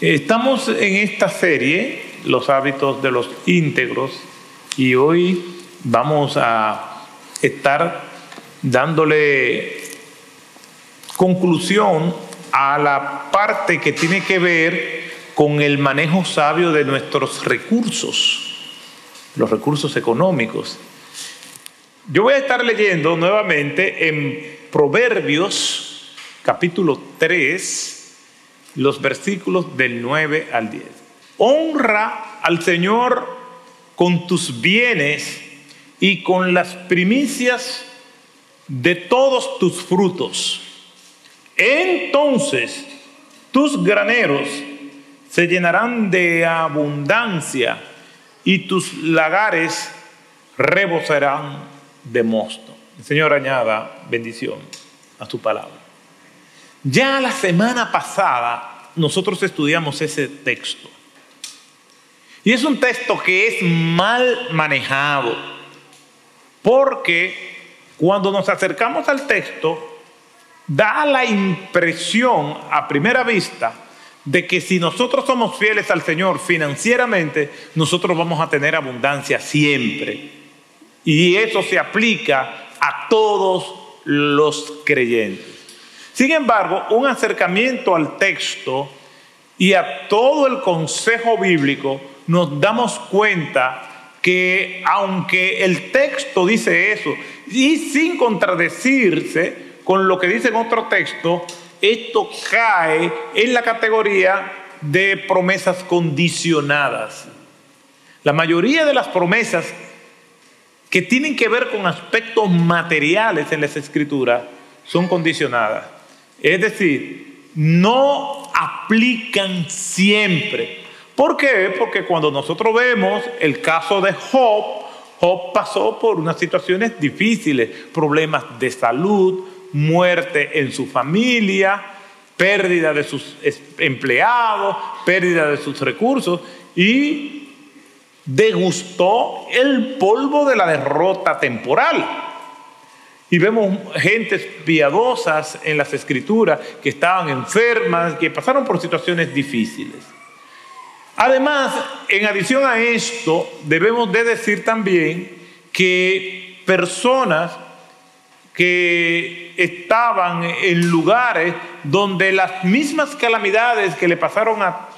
Estamos en esta serie, Los hábitos de los íntegros, y hoy vamos a estar dándole conclusión a la parte que tiene que ver con el manejo sabio de nuestros recursos, los recursos económicos. Yo voy a estar leyendo nuevamente en Proverbios capítulo 3, los versículos del 9 al 10. Honra al Señor con tus bienes y con las primicias de todos tus frutos. Entonces tus graneros se llenarán de abundancia y tus lagares rebosarán de mosto. El Señor añada bendición a su palabra. Ya la semana pasada nosotros estudiamos ese texto. Y es un texto que es mal manejado, porque cuando nos acercamos al texto, da la impresión a primera vista de que si nosotros somos fieles al Señor financieramente, nosotros vamos a tener abundancia siempre. Y eso se aplica a todos los creyentes. Sin embargo, un acercamiento al texto y a todo el consejo bíblico nos damos cuenta que aunque el texto dice eso, y sin contradecirse con lo que dice en otro texto, esto cae en la categoría de promesas condicionadas. La mayoría de las promesas que tienen que ver con aspectos materiales en las escrituras son condicionadas. Es decir, no aplican siempre. ¿Por qué? Porque cuando nosotros vemos el caso de Job, Job pasó por unas situaciones difíciles, problemas de salud, muerte en su familia, pérdida de sus empleados, pérdida de sus recursos y degustó el polvo de la derrota temporal. Y vemos gentes piadosas en las escrituras que estaban enfermas, que pasaron por situaciones difíciles. Además, en adición a esto, debemos de decir también que personas que estaban en lugares donde las mismas calamidades que le pasaron a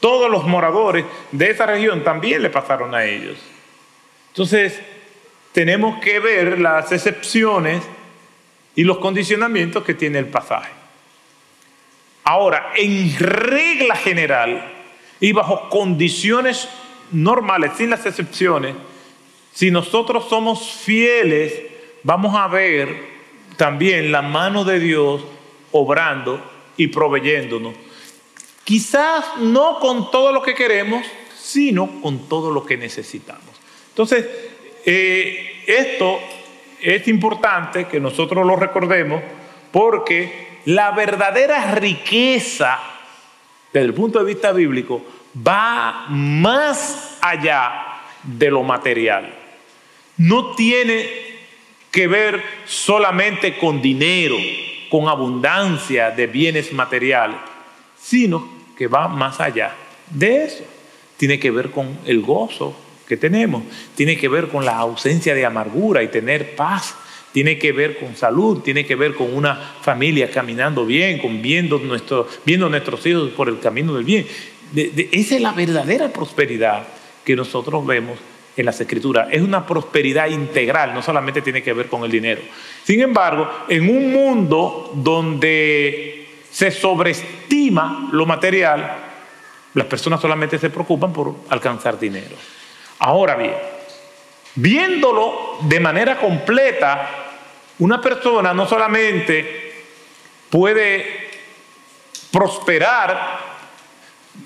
todos los moradores de esa región también le pasaron a ellos. Entonces, tenemos que ver las excepciones y los condicionamientos que tiene el pasaje. Ahora, en regla general y bajo condiciones normales, sin las excepciones, si nosotros somos fieles, vamos a ver también la mano de Dios obrando y proveyéndonos. Quizás no con todo lo que queremos, sino con todo lo que necesitamos. Entonces, eh, esto es importante que nosotros lo recordemos porque la verdadera riqueza desde el punto de vista bíblico va más allá de lo material. No tiene que ver solamente con dinero, con abundancia de bienes materiales, sino que va más allá de eso. Tiene que ver con el gozo que tenemos. Tiene que ver con la ausencia de amargura y tener paz. Tiene que ver con salud, tiene que ver con una familia caminando bien, con viendo, nuestro, viendo nuestros hijos por el camino del bien. esa es la verdadera prosperidad que nosotros vemos en las escrituras. Es una prosperidad integral, no solamente tiene que ver con el dinero. Sin embargo, en un mundo donde se sobreestima lo material, las personas solamente se preocupan por alcanzar dinero. Ahora bien, viéndolo de manera completa, una persona no solamente puede prosperar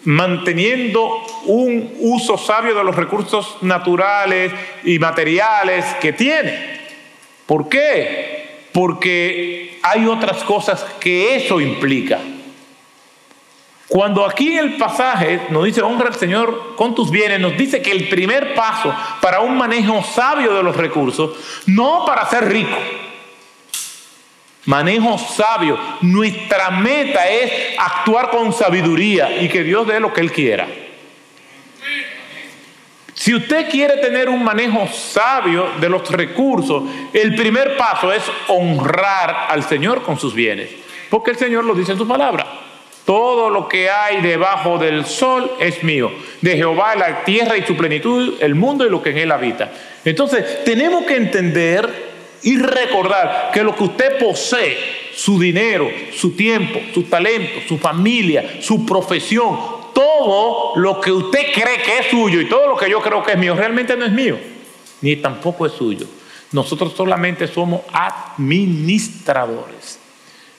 manteniendo un uso sabio de los recursos naturales y materiales que tiene. ¿Por qué? Porque hay otras cosas que eso implica. Cuando aquí en el pasaje nos dice honra al Señor con tus bienes, nos dice que el primer paso para un manejo sabio de los recursos, no para ser rico, Manejo sabio. Nuestra meta es actuar con sabiduría y que Dios dé lo que Él quiera. Si usted quiere tener un manejo sabio de los recursos, el primer paso es honrar al Señor con sus bienes. Porque el Señor lo dice en su palabra. Todo lo que hay debajo del sol es mío. De Jehová la tierra y su plenitud, el mundo y lo que en él habita. Entonces, tenemos que entender y recordar que lo que usted posee, su dinero, su tiempo, su talento, su familia, su profesión, todo lo que usted cree que es suyo y todo lo que yo creo que es mío, realmente no es mío, ni tampoco es suyo. Nosotros solamente somos administradores.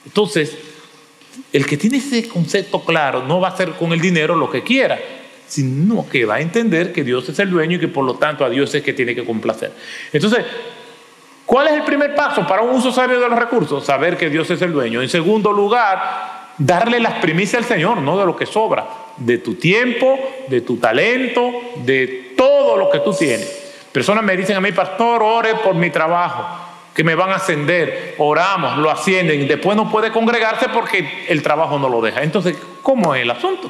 Entonces, el que tiene ese concepto claro no va a hacer con el dinero lo que quiera, sino que va a entender que Dios es el dueño y que por lo tanto a Dios es que tiene que complacer. Entonces, ¿cuál es el primer paso para un uso sabio de los recursos? Saber que Dios es el dueño. En segundo lugar, darle las primicias al Señor, no de lo que sobra, de tu tiempo, de tu talento, de todo lo que tú tienes. Personas me dicen a mí, pastor, ore por mi trabajo que me van a ascender, oramos, lo ascienden, después no puede congregarse porque el trabajo no lo deja. Entonces, ¿cómo es el asunto?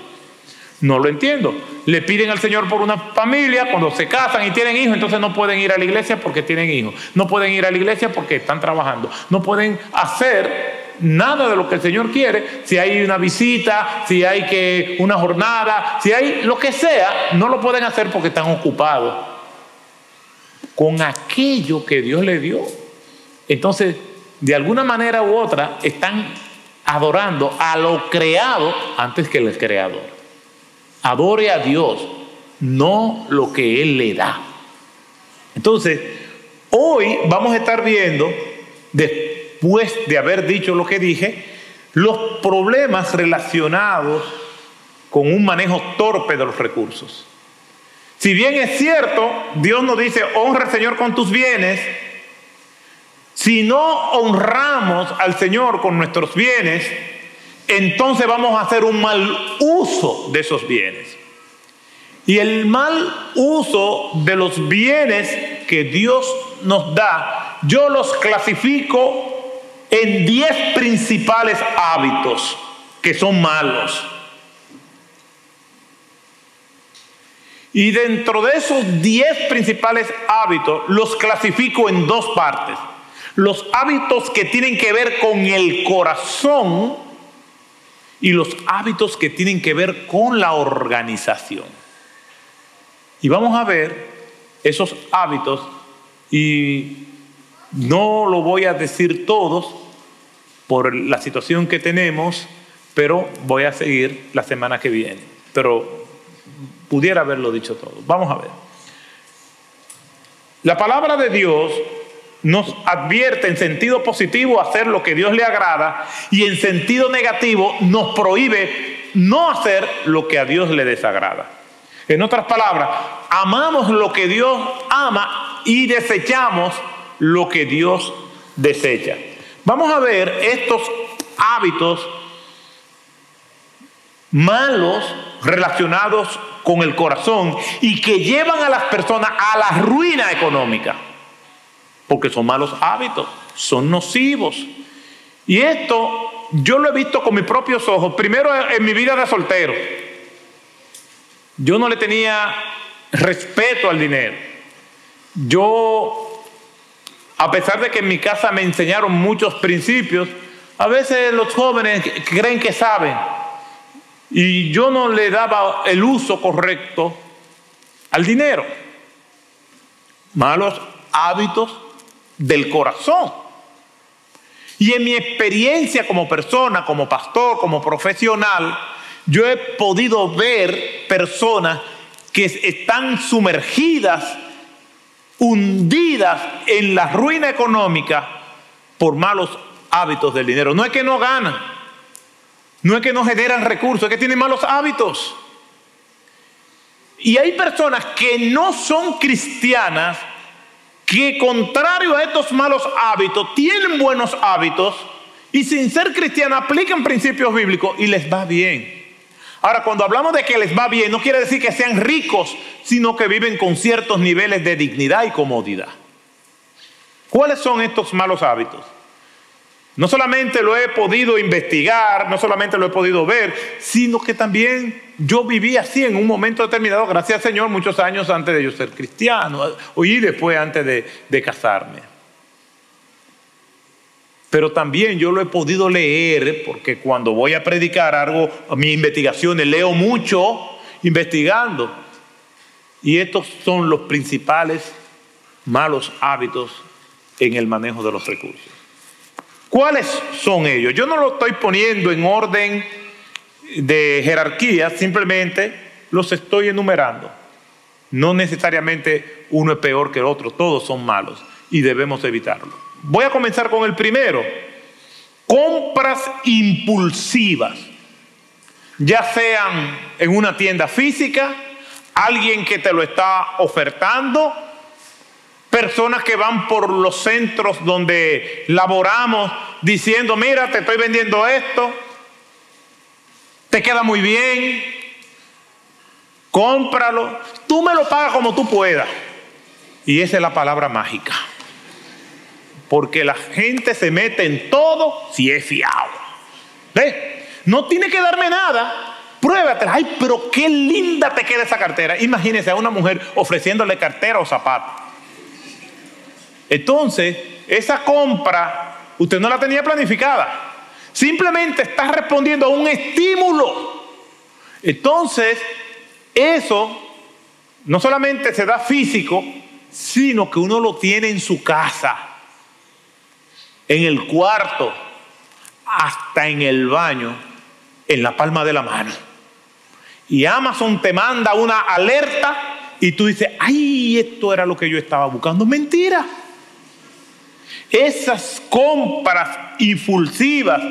No lo entiendo. Le piden al Señor por una familia, cuando se casan y tienen hijos, entonces no pueden ir a la iglesia porque tienen hijos. No pueden ir a la iglesia porque están trabajando. No pueden hacer nada de lo que el Señor quiere. Si hay una visita, si hay que una jornada, si hay lo que sea, no lo pueden hacer porque están ocupados con aquello que Dios le dio. Entonces, de alguna manera u otra, están adorando a lo creado antes que el creador. Adore a Dios, no lo que Él le da. Entonces, hoy vamos a estar viendo, después de haber dicho lo que dije, los problemas relacionados con un manejo torpe de los recursos. Si bien es cierto, Dios nos dice, honra al Señor con tus bienes, si no honramos al Señor con nuestros bienes, entonces vamos a hacer un mal uso de esos bienes. Y el mal uso de los bienes que Dios nos da, yo los clasifico en 10 principales hábitos que son malos. Y dentro de esos 10 principales hábitos los clasifico en dos partes los hábitos que tienen que ver con el corazón y los hábitos que tienen que ver con la organización. Y vamos a ver esos hábitos y no lo voy a decir todos por la situación que tenemos, pero voy a seguir la semana que viene. Pero pudiera haberlo dicho todo. Vamos a ver. La palabra de Dios nos advierte en sentido positivo hacer lo que Dios le agrada y en sentido negativo nos prohíbe no hacer lo que a Dios le desagrada. En otras palabras, amamos lo que Dios ama y desechamos lo que Dios desecha. Vamos a ver estos hábitos malos relacionados con el corazón y que llevan a las personas a la ruina económica porque son malos hábitos, son nocivos. Y esto yo lo he visto con mis propios ojos, primero en mi vida de soltero. Yo no le tenía respeto al dinero. Yo, a pesar de que en mi casa me enseñaron muchos principios, a veces los jóvenes creen que saben. Y yo no le daba el uso correcto al dinero. Malos hábitos del corazón. Y en mi experiencia como persona, como pastor, como profesional, yo he podido ver personas que están sumergidas, hundidas en la ruina económica por malos hábitos del dinero. No es que no ganan, no es que no generan recursos, es que tienen malos hábitos. Y hay personas que no son cristianas, que contrario a estos malos hábitos, tienen buenos hábitos y sin ser cristianos aplican principios bíblicos y les va bien. Ahora, cuando hablamos de que les va bien, no quiere decir que sean ricos, sino que viven con ciertos niveles de dignidad y comodidad. ¿Cuáles son estos malos hábitos? No solamente lo he podido investigar, no solamente lo he podido ver, sino que también yo viví así en un momento determinado, gracias al Señor, muchos años antes de yo ser cristiano, y después antes de, de casarme. Pero también yo lo he podido leer, porque cuando voy a predicar algo, mis investigaciones, leo mucho investigando. Y estos son los principales malos hábitos en el manejo de los recursos. ¿Cuáles son ellos? Yo no lo estoy poniendo en orden de jerarquía, simplemente los estoy enumerando. No necesariamente uno es peor que el otro, todos son malos y debemos evitarlo. Voy a comenzar con el primero. Compras impulsivas, ya sean en una tienda física, alguien que te lo está ofertando, personas que van por los centros donde laboramos diciendo, mira, te estoy vendiendo esto, te queda muy bien, cómpralo, tú me lo pagas como tú puedas. Y esa es la palabra mágica. Porque la gente se mete en todo si es fiado. ¿Ves? No tiene que darme nada. Pruébatela. Ay, pero qué linda te queda esa cartera. Imagínese a una mujer ofreciéndole cartera o zapato. Entonces, esa compra usted no la tenía planificada. Simplemente está respondiendo a un estímulo. Entonces, eso no solamente se da físico, sino que uno lo tiene en su casa, en el cuarto, hasta en el baño, en la palma de la mano. Y Amazon te manda una alerta y tú dices, ay, esto era lo que yo estaba buscando. Mentira. Esas compras impulsivas,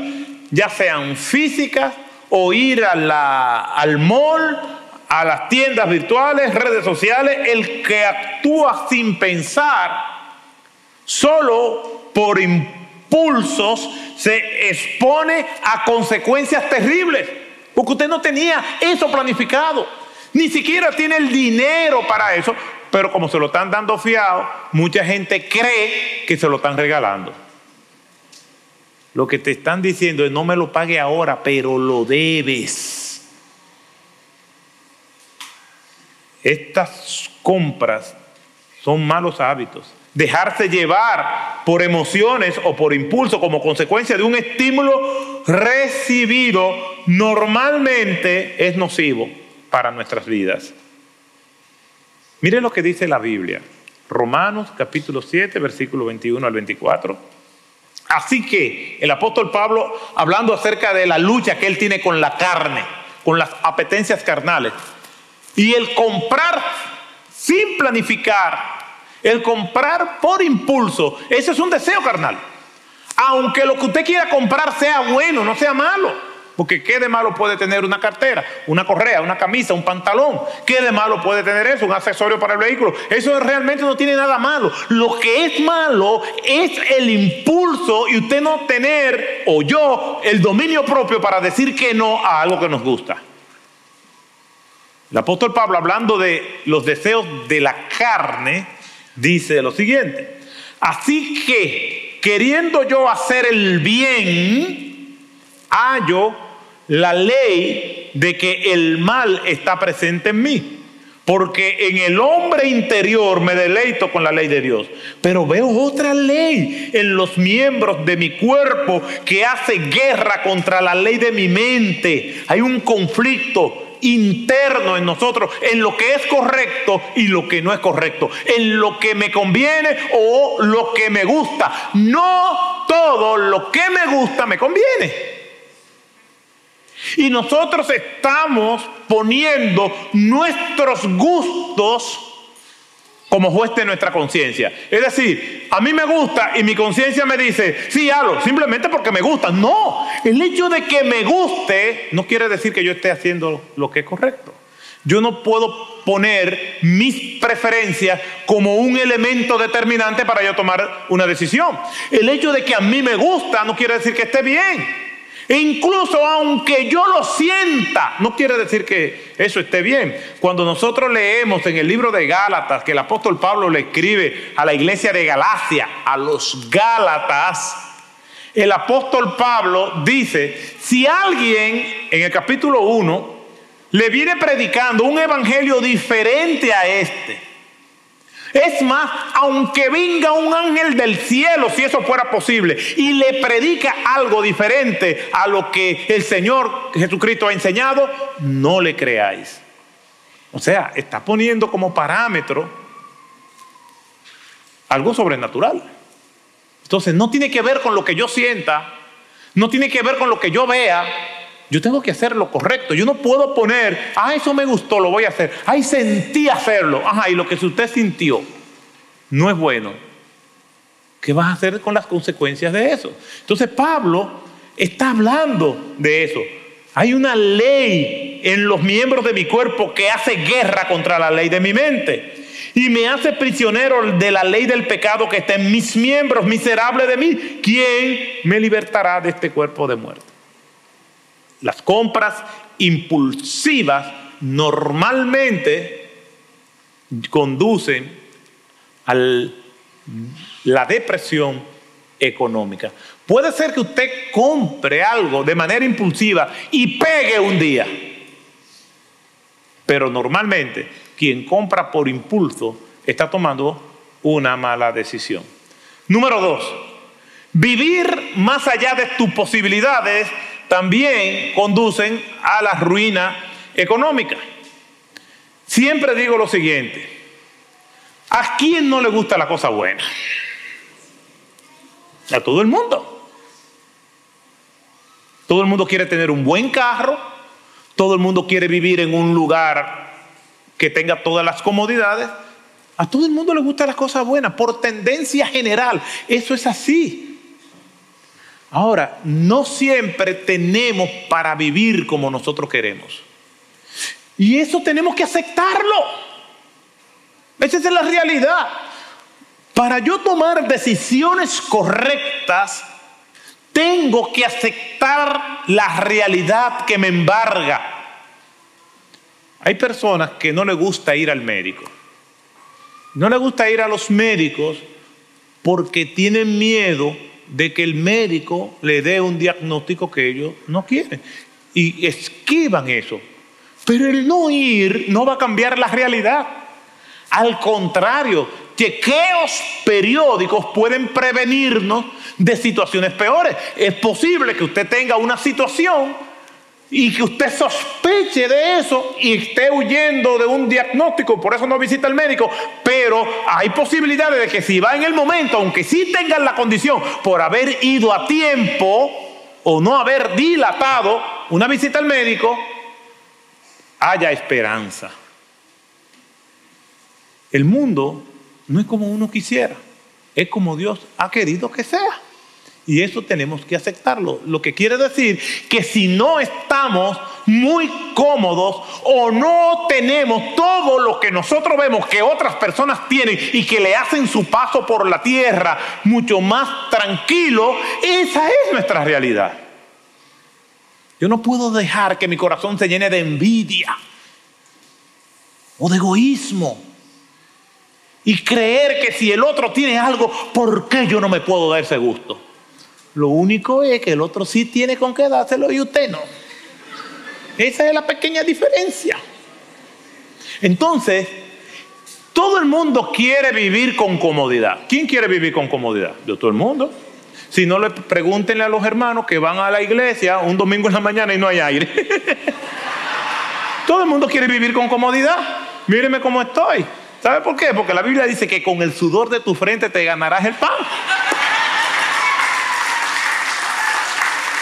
ya sean físicas o ir al mall, a las tiendas virtuales, redes sociales, el que actúa sin pensar, solo por impulsos, se expone a consecuencias terribles, porque usted no tenía eso planificado, ni siquiera tiene el dinero para eso, pero como se lo están dando fiado, mucha gente cree que se lo están regalando. Lo que te están diciendo es no me lo pague ahora, pero lo debes. Estas compras son malos hábitos. Dejarse llevar por emociones o por impulso como consecuencia de un estímulo recibido normalmente es nocivo para nuestras vidas. Mire lo que dice la Biblia. Romanos capítulo 7, versículo 21 al 24. Así que el apóstol Pablo, hablando acerca de la lucha que él tiene con la carne, con las apetencias carnales, y el comprar sin planificar, el comprar por impulso, ese es un deseo carnal. Aunque lo que usted quiera comprar sea bueno, no sea malo. Porque ¿qué de malo puede tener una cartera, una correa, una camisa, un pantalón? ¿Qué de malo puede tener eso? Un accesorio para el vehículo. Eso realmente no tiene nada malo. Lo que es malo es el impulso y usted no tener, o yo, el dominio propio para decir que no a algo que nos gusta. El apóstol Pablo, hablando de los deseos de la carne, dice lo siguiente. Así que, queriendo yo hacer el bien, hallo la ley de que el mal está presente en mí. Porque en el hombre interior me deleito con la ley de Dios. Pero veo otra ley en los miembros de mi cuerpo que hace guerra contra la ley de mi mente. Hay un conflicto interno en nosotros, en lo que es correcto y lo que no es correcto, en lo que me conviene o lo que me gusta. No todo lo que me gusta me conviene. Y nosotros estamos poniendo nuestros gustos como juez de nuestra conciencia. Es decir, a mí me gusta y mi conciencia me dice, sí, hazlo, simplemente porque me gusta. No, el hecho de que me guste no quiere decir que yo esté haciendo lo que es correcto. Yo no puedo poner mis preferencias como un elemento determinante para yo tomar una decisión. El hecho de que a mí me gusta no quiere decir que esté bien. Incluso aunque yo lo sienta, no quiere decir que eso esté bien. Cuando nosotros leemos en el libro de Gálatas que el apóstol Pablo le escribe a la iglesia de Galacia, a los Gálatas, el apóstol Pablo dice, si alguien en el capítulo 1 le viene predicando un evangelio diferente a este, es más, aunque venga un ángel del cielo, si eso fuera posible, y le predica algo diferente a lo que el Señor Jesucristo ha enseñado, no le creáis. O sea, está poniendo como parámetro algo sobrenatural. Entonces, no tiene que ver con lo que yo sienta, no tiene que ver con lo que yo vea. Yo tengo que hacer lo correcto. Yo no puedo poner, ah, eso me gustó, lo voy a hacer. Ay, sentí hacerlo. Ajá, y lo que usted sintió no es bueno. ¿Qué vas a hacer con las consecuencias de eso? Entonces, Pablo está hablando de eso. Hay una ley en los miembros de mi cuerpo que hace guerra contra la ley de mi mente. Y me hace prisionero de la ley del pecado que está en mis miembros, miserable de mí. ¿Quién me libertará de este cuerpo de muerte? Las compras impulsivas normalmente conducen a la depresión económica. Puede ser que usted compre algo de manera impulsiva y pegue un día. Pero normalmente quien compra por impulso está tomando una mala decisión. Número dos, vivir más allá de tus posibilidades también conducen a la ruina económica. Siempre digo lo siguiente, ¿a quién no le gusta la cosa buena? A todo el mundo. Todo el mundo quiere tener un buen carro, todo el mundo quiere vivir en un lugar que tenga todas las comodidades. A todo el mundo le gustan las cosas buenas, por tendencia general. Eso es así. Ahora, no siempre tenemos para vivir como nosotros queremos. Y eso tenemos que aceptarlo. Esa es la realidad. Para yo tomar decisiones correctas, tengo que aceptar la realidad que me embarga. Hay personas que no les gusta ir al médico. No les gusta ir a los médicos porque tienen miedo de que el médico le dé un diagnóstico que ellos no quieren. Y esquivan eso. Pero el no ir no va a cambiar la realidad. Al contrario, chequeos periódicos pueden prevenirnos de situaciones peores. Es posible que usted tenga una situación y que usted sospeche de eso y esté huyendo de un diagnóstico, por eso no visita al médico, pero hay posibilidades de que si va en el momento, aunque sí tengan la condición por haber ido a tiempo o no haber dilatado una visita al médico, haya esperanza. El mundo no es como uno quisiera, es como Dios ha querido que sea. Y eso tenemos que aceptarlo. Lo que quiere decir que si no estamos muy cómodos o no tenemos todo lo que nosotros vemos que otras personas tienen y que le hacen su paso por la tierra mucho más tranquilo, esa es nuestra realidad. Yo no puedo dejar que mi corazón se llene de envidia o de egoísmo y creer que si el otro tiene algo, ¿por qué yo no me puedo dar ese gusto? Lo único es que el otro sí tiene con qué dárselo y usted no. Esa es la pequeña diferencia. Entonces, todo el mundo quiere vivir con comodidad. ¿Quién quiere vivir con comodidad? Yo, todo el mundo. Si no, le pregúntenle a los hermanos que van a la iglesia un domingo en la mañana y no hay aire. todo el mundo quiere vivir con comodidad. Míreme cómo estoy. ¿Sabe por qué? Porque la Biblia dice que con el sudor de tu frente te ganarás el pan.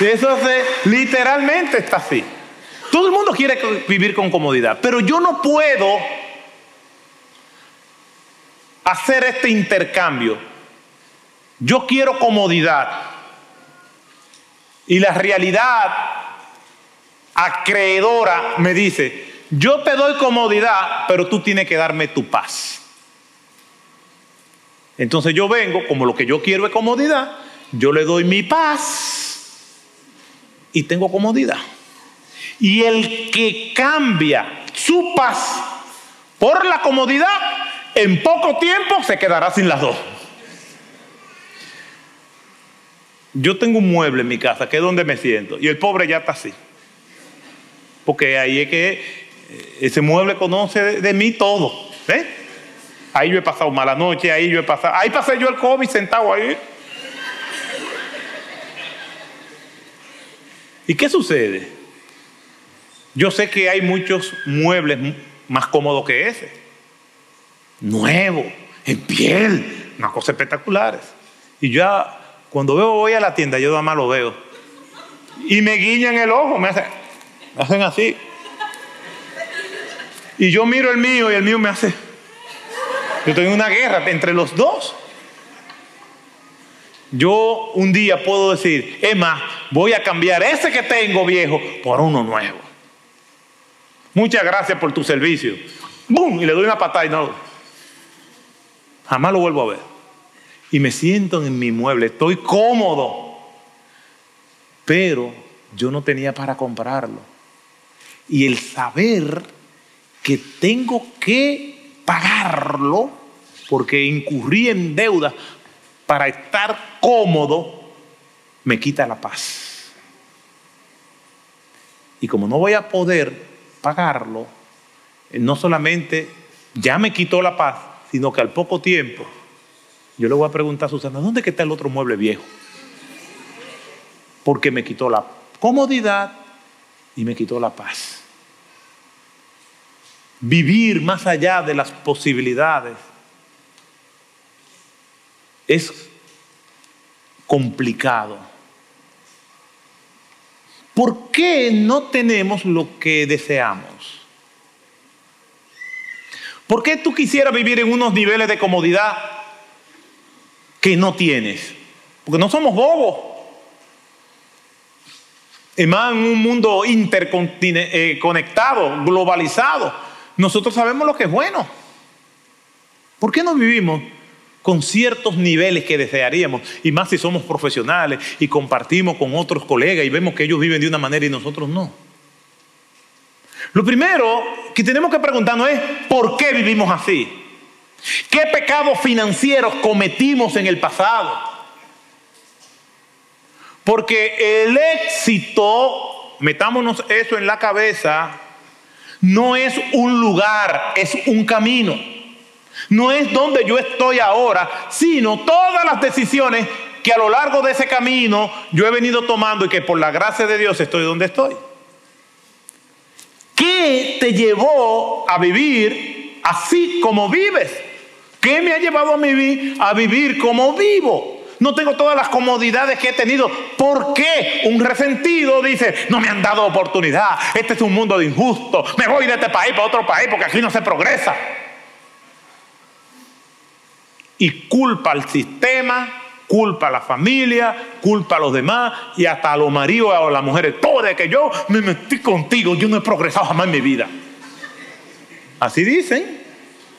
Eso literalmente está así. Todo el mundo quiere vivir con comodidad, pero yo no puedo hacer este intercambio. Yo quiero comodidad. Y la realidad acreedora me dice, yo te doy comodidad, pero tú tienes que darme tu paz. Entonces yo vengo, como lo que yo quiero es comodidad, yo le doy mi paz y tengo comodidad. Y el que cambia su paz por la comodidad, en poco tiempo se quedará sin las dos. yo tengo un mueble en mi casa que es donde me siento y el pobre ya está así. Porque ahí es que eh, ese mueble conoce de, mí todo. ¿eh? Ahí yo he pasado mala noche, ahí yo he pasado, ahí pasé yo el COVID sentado ahí. ¿Y qué sucede? Yo sé que hay muchos muebles más cómodos que ese. Nuevo, en piel, unas cosas espectaculares. Y ya cuando veo voy a la tienda, yo nada más lo veo. Y me guiñan el ojo, me hacen, me hacen así. Y yo miro el mío y el mío me hace. Yo tengo una guerra entre los dos. Yo un día puedo decir, es más, voy a cambiar ese que tengo viejo por uno nuevo. Muchas gracias por tu servicio. ¡Bum! Y le doy una patada y no. Jamás lo vuelvo a ver. Y me siento en mi mueble, estoy cómodo. Pero yo no tenía para comprarlo. Y el saber que tengo que pagarlo, porque incurrí en deuda para estar cómodo, me quita la paz. Y como no voy a poder pagarlo, no solamente ya me quitó la paz, sino que al poco tiempo yo le voy a preguntar a Susana, ¿dónde está el otro mueble viejo? Porque me quitó la comodidad y me quitó la paz. Vivir más allá de las posibilidades es complicado. ¿Por qué no tenemos lo que deseamos? ¿Por qué tú quisieras vivir en unos niveles de comodidad que no tienes? Porque no somos bobos. Y más en un mundo interconectado, eh, globalizado, nosotros sabemos lo que es bueno. ¿Por qué no vivimos con ciertos niveles que desearíamos, y más si somos profesionales y compartimos con otros colegas y vemos que ellos viven de una manera y nosotros no. Lo primero que tenemos que preguntarnos es, ¿por qué vivimos así? ¿Qué pecados financieros cometimos en el pasado? Porque el éxito, metámonos eso en la cabeza, no es un lugar, es un camino. No es donde yo estoy ahora, sino todas las decisiones que a lo largo de ese camino yo he venido tomando y que por la gracia de Dios estoy donde estoy. ¿Qué te llevó a vivir así como vives? ¿Qué me ha llevado a vivir, a vivir como vivo? No tengo todas las comodidades que he tenido. ¿Por qué? Un resentido dice, no me han dado oportunidad. Este es un mundo de injusto. Me voy de este país para otro país porque aquí no se progresa y culpa al sistema, culpa a la familia, culpa a los demás y hasta a los maridos o a las mujeres. Todo que yo me metí contigo, yo no he progresado jamás en mi vida. Así dicen.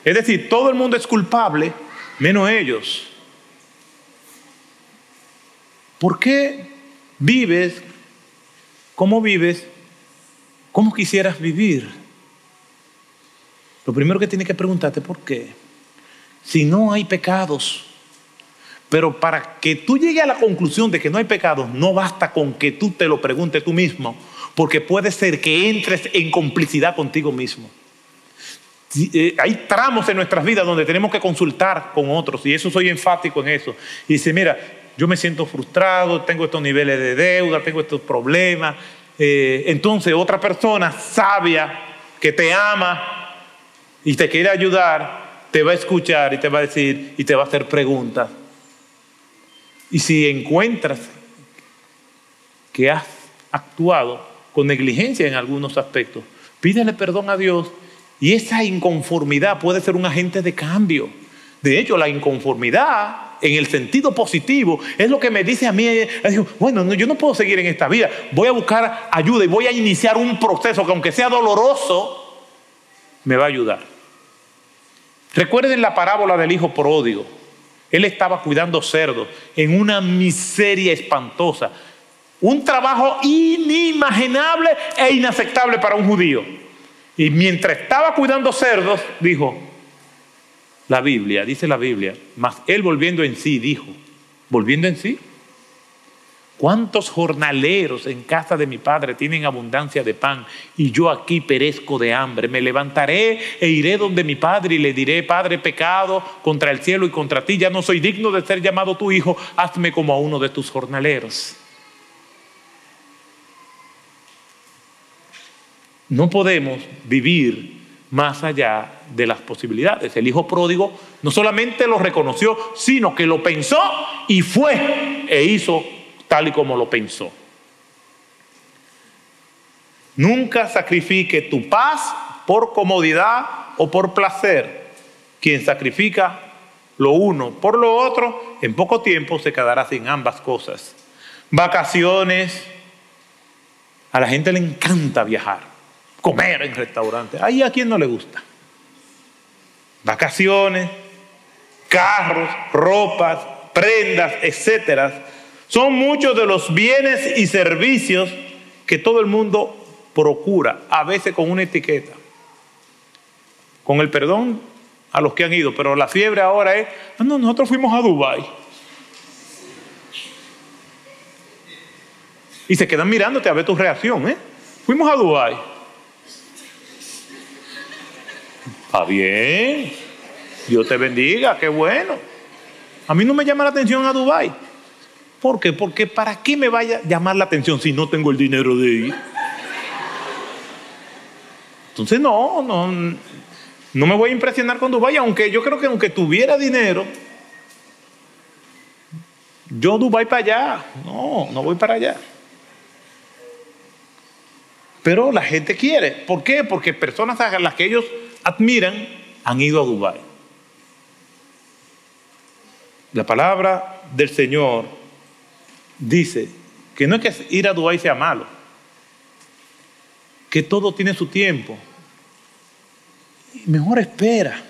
Es decir, todo el mundo es culpable, menos ellos. ¿Por qué vives? ¿Cómo vives? ¿Cómo quisieras vivir? Lo primero que tienes que preguntarte, ¿por qué? Si no hay pecados. Pero para que tú llegues a la conclusión de que no hay pecados, no basta con que tú te lo preguntes tú mismo, porque puede ser que entres en complicidad contigo mismo. Eh, hay tramos en nuestras vidas donde tenemos que consultar con otros, y eso soy enfático en eso. Y dice, mira, yo me siento frustrado, tengo estos niveles de deuda, tengo estos problemas. Eh, entonces otra persona sabia que te ama y te quiere ayudar, te va a escuchar y te va a decir y te va a hacer preguntas. Y si encuentras que has actuado con negligencia en algunos aspectos, pídele perdón a Dios y esa inconformidad puede ser un agente de cambio. De hecho, la inconformidad en el sentido positivo es lo que me dice a mí, bueno, yo no puedo seguir en esta vida, voy a buscar ayuda y voy a iniciar un proceso que aunque sea doloroso, me va a ayudar. Recuerden la parábola del hijo pródigo. Él estaba cuidando cerdos en una miseria espantosa. Un trabajo inimaginable e inaceptable para un judío. Y mientras estaba cuidando cerdos, dijo, la Biblia, dice la Biblia, mas él volviendo en sí, dijo, volviendo en sí, ¿Cuántos jornaleros en casa de mi padre tienen abundancia de pan y yo aquí perezco de hambre? Me levantaré e iré donde mi padre y le diré, Padre, pecado contra el cielo y contra ti, ya no soy digno de ser llamado tu hijo, hazme como a uno de tus jornaleros. No podemos vivir más allá de las posibilidades. El hijo pródigo no solamente lo reconoció, sino que lo pensó y fue e hizo tal y como lo pensó. Nunca sacrifique tu paz por comodidad o por placer. Quien sacrifica lo uno por lo otro, en poco tiempo se quedará sin ambas cosas. Vacaciones. A la gente le encanta viajar, comer en restaurantes. Ahí a quien no le gusta. Vacaciones, carros, ropas, prendas, etcétera son muchos de los bienes y servicios que todo el mundo procura, a veces con una etiqueta. Con el perdón a los que han ido, pero la fiebre ahora es, ah, no, nosotros fuimos a Dubái. Y se quedan mirándote a ver tu reacción, ¿eh? Fuimos a Dubái. Está bien. Dios te bendiga, qué bueno. A mí no me llama la atención a Dubái. ¿Por qué? Porque ¿para qué me vaya a llamar la atención si no tengo el dinero de ir? Entonces no, no, no me voy a impresionar cuando vaya, aunque yo creo que aunque tuviera dinero, yo Dubái para allá, no, no voy para allá. Pero la gente quiere. ¿Por qué? Porque personas a las que ellos admiran han ido a Dubái. La palabra del Señor dice que no es que ir a Dubái sea malo, que todo tiene su tiempo. Mejor espera.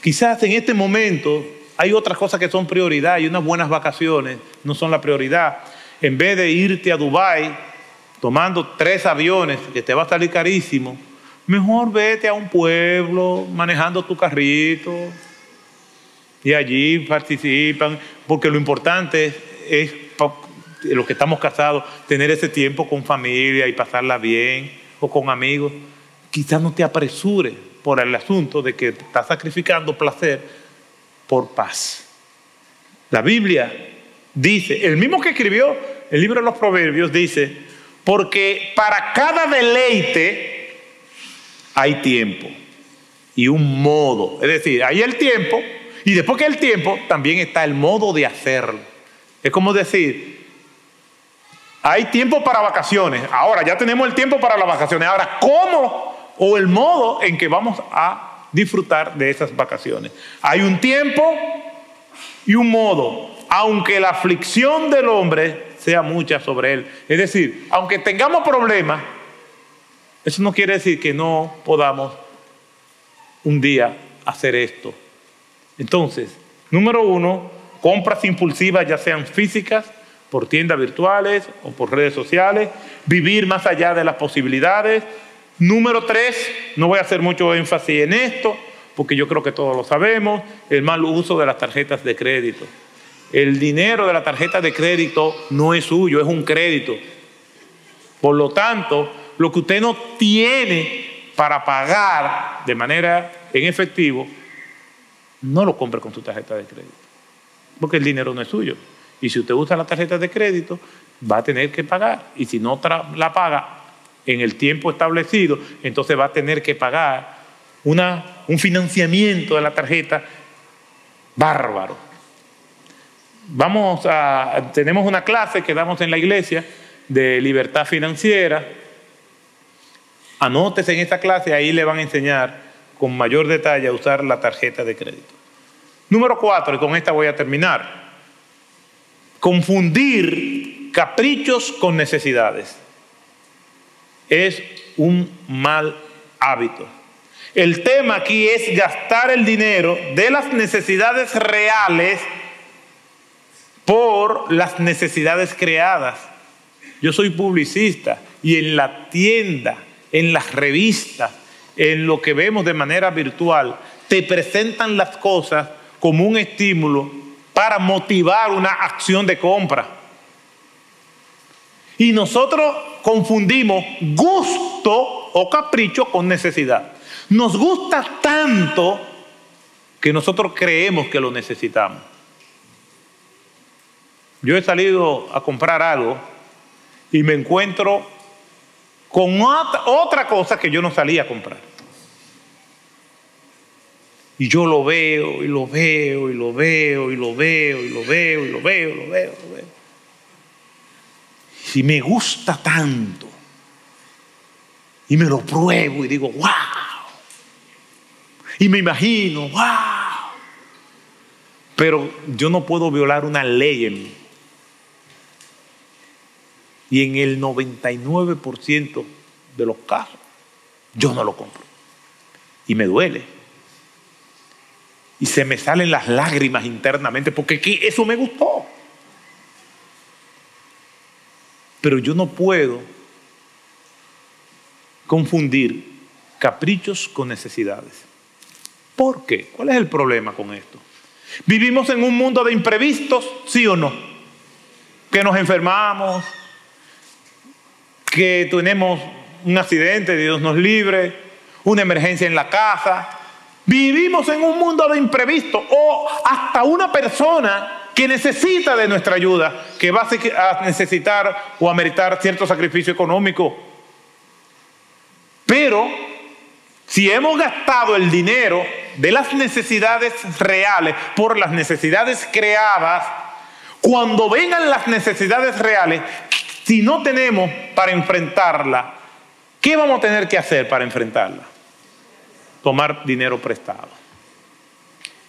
Quizás en este momento hay otras cosas que son prioridad y unas buenas vacaciones no son la prioridad. En vez de irte a Dubái tomando tres aviones que te va a salir carísimo, mejor vete a un pueblo manejando tu carrito y allí participan, porque lo importante es los que estamos casados, tener ese tiempo con familia y pasarla bien o con amigos. Quizás no te apresure por el asunto de que estás sacrificando placer por paz. La Biblia dice, el mismo que escribió el libro de los Proverbios dice, porque para cada deleite hay tiempo y un modo. Es decir, hay el tiempo y después que el tiempo también está el modo de hacerlo. Es como decir, hay tiempo para vacaciones. Ahora ya tenemos el tiempo para las vacaciones. Ahora, ¿cómo o el modo en que vamos a disfrutar de esas vacaciones? Hay un tiempo y un modo, aunque la aflicción del hombre sea mucha sobre él. Es decir, aunque tengamos problemas, eso no quiere decir que no podamos un día hacer esto. Entonces, número uno, compras impulsivas, ya sean físicas, por tiendas virtuales o por redes sociales, vivir más allá de las posibilidades. Número tres, no voy a hacer mucho énfasis en esto, porque yo creo que todos lo sabemos, el mal uso de las tarjetas de crédito. El dinero de la tarjeta de crédito no es suyo, es un crédito. Por lo tanto, lo que usted no tiene para pagar de manera en efectivo, no lo compre con su tarjeta de crédito porque el dinero no es suyo. Y si usted usa la tarjeta de crédito, va a tener que pagar. Y si no la paga en el tiempo establecido, entonces va a tener que pagar un financiamiento de la tarjeta bárbaro. Vamos a, tenemos una clase que damos en la iglesia de libertad financiera. Anótese en esta clase, ahí le van a enseñar con mayor detalle a usar la tarjeta de crédito. Número cuatro, y con esta voy a terminar. Confundir caprichos con necesidades es un mal hábito. El tema aquí es gastar el dinero de las necesidades reales por las necesidades creadas. Yo soy publicista y en la tienda, en las revistas, en lo que vemos de manera virtual, te presentan las cosas como un estímulo para motivar una acción de compra. Y nosotros confundimos gusto o capricho con necesidad. Nos gusta tanto que nosotros creemos que lo necesitamos. Yo he salido a comprar algo y me encuentro con otra cosa que yo no salía a comprar. Y yo lo veo y lo veo y lo veo y lo veo y lo veo y lo veo lo veo. Lo veo. Y me gusta tanto. Y me lo pruebo y digo, wow. Y me imagino, wow. Pero yo no puedo violar una ley en mí. Y en el 99% de los casos, yo no lo compro. Y me duele. Y se me salen las lágrimas internamente porque eso me gustó. Pero yo no puedo confundir caprichos con necesidades. ¿Por qué? ¿Cuál es el problema con esto? ¿Vivimos en un mundo de imprevistos, sí o no? Que nos enfermamos, que tenemos un accidente, Dios nos libre, una emergencia en la casa. Vivimos en un mundo de imprevistos o hasta una persona que necesita de nuestra ayuda, que va a necesitar o a meritar cierto sacrificio económico. Pero si hemos gastado el dinero de las necesidades reales por las necesidades creadas, cuando vengan las necesidades reales, si no tenemos para enfrentarla, ¿qué vamos a tener que hacer para enfrentarla? Tomar dinero prestado.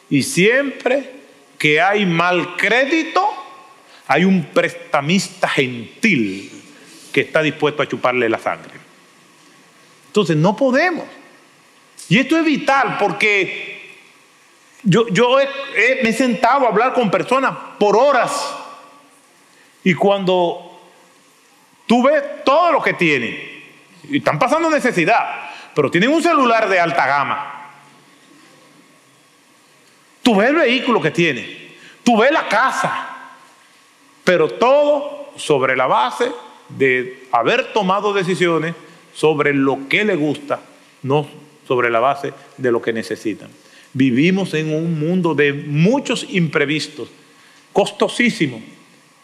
Y siempre que hay mal crédito, hay un prestamista gentil que está dispuesto a chuparle la sangre. Entonces no podemos. Y esto es vital porque yo, yo me he sentado a hablar con personas por horas y cuando Tú ves todo lo que tienen. Y están pasando necesidad, pero tienen un celular de alta gama. Tú ves el vehículo que tiene. Tú ves la casa. Pero todo sobre la base de haber tomado decisiones sobre lo que le gusta, no sobre la base de lo que necesitan. Vivimos en un mundo de muchos imprevistos, costosísimos,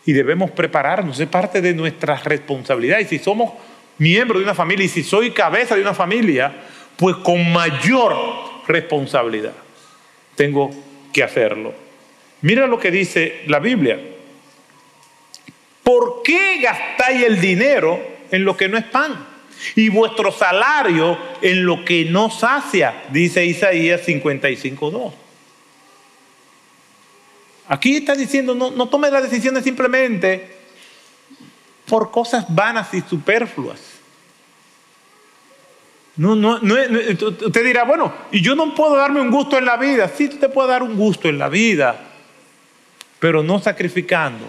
y debemos prepararnos, es parte de nuestra responsabilidad. Y si somos miembros de una familia y si soy cabeza de una familia, pues con mayor responsabilidad tengo que hacerlo. Mira lo que dice la Biblia. ¿Por qué gastáis el dinero en lo que no es pan? Y vuestro salario en lo que no sacia, dice Isaías 55.2. Aquí está diciendo, no, no tome las decisiones simplemente por cosas vanas y superfluas. No, no, no, usted dirá, bueno, y yo no puedo darme un gusto en la vida. Sí, tú te puedes dar un gusto en la vida, pero no sacrificando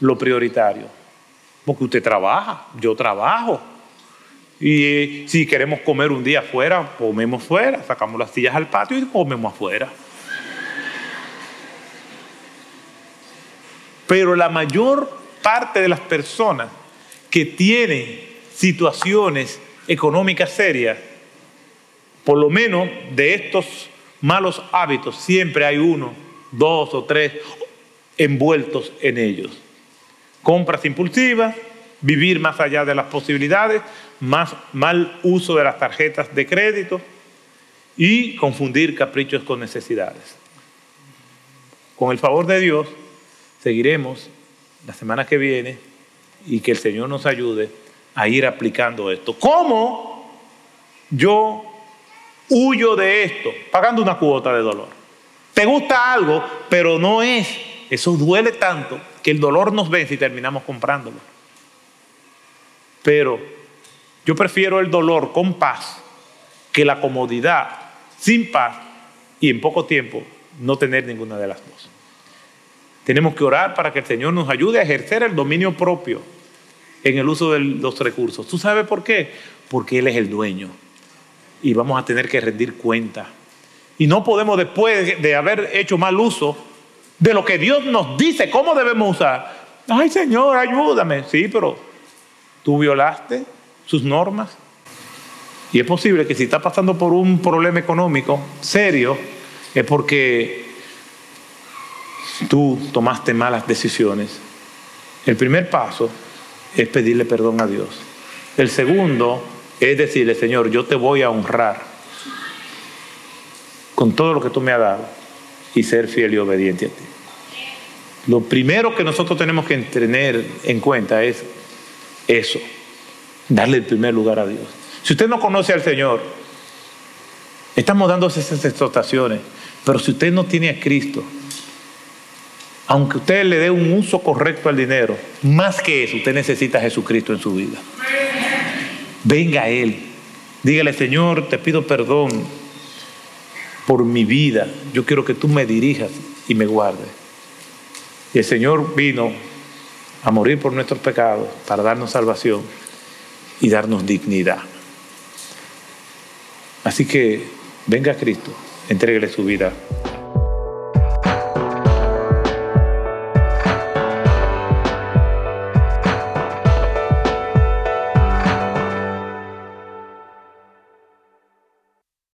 lo prioritario. Porque usted trabaja, yo trabajo. Y si queremos comer un día afuera, comemos fuera, sacamos las sillas al patio y comemos afuera. Pero la mayor parte de las personas que tienen situaciones económicas serias, por lo menos de estos malos hábitos, siempre hay uno, dos o tres envueltos en ellos. Compras impulsivas, vivir más allá de las posibilidades, más mal uso de las tarjetas de crédito y confundir caprichos con necesidades. Con el favor de Dios, seguiremos la semana que viene y que el Señor nos ayude a ir aplicando esto. ¿Cómo yo huyo de esto? Pagando una cuota de dolor. Te gusta algo, pero no es. Eso duele tanto que el dolor nos vence y terminamos comprándolo. Pero yo prefiero el dolor con paz que la comodidad sin paz y en poco tiempo no tener ninguna de las dos. Tenemos que orar para que el Señor nos ayude a ejercer el dominio propio en el uso de los recursos. ¿Tú sabes por qué? Porque Él es el dueño y vamos a tener que rendir cuenta. Y no podemos después de haber hecho mal uso de lo que Dios nos dice cómo debemos usar, Ay Señor, ayúdame. Sí, pero tú violaste sus normas. Y es posible que si está pasando por un problema económico serio, es porque tú tomaste malas decisiones. El primer paso es pedirle perdón a Dios. El segundo es decirle, Señor, yo te voy a honrar con todo lo que tú me has dado y ser fiel y obediente a ti. Lo primero que nosotros tenemos que tener en cuenta es eso, darle el primer lugar a Dios. Si usted no conoce al Señor, estamos dando esas exhortaciones, pero si usted no tiene a Cristo, aunque usted le dé un uso correcto al dinero, más que eso, usted necesita a Jesucristo en su vida. Venga a Él. Dígale, Señor, te pido perdón por mi vida. Yo quiero que tú me dirijas y me guardes. Y el Señor vino a morir por nuestros pecados para darnos salvación y darnos dignidad. Así que venga a Cristo, entréguele su vida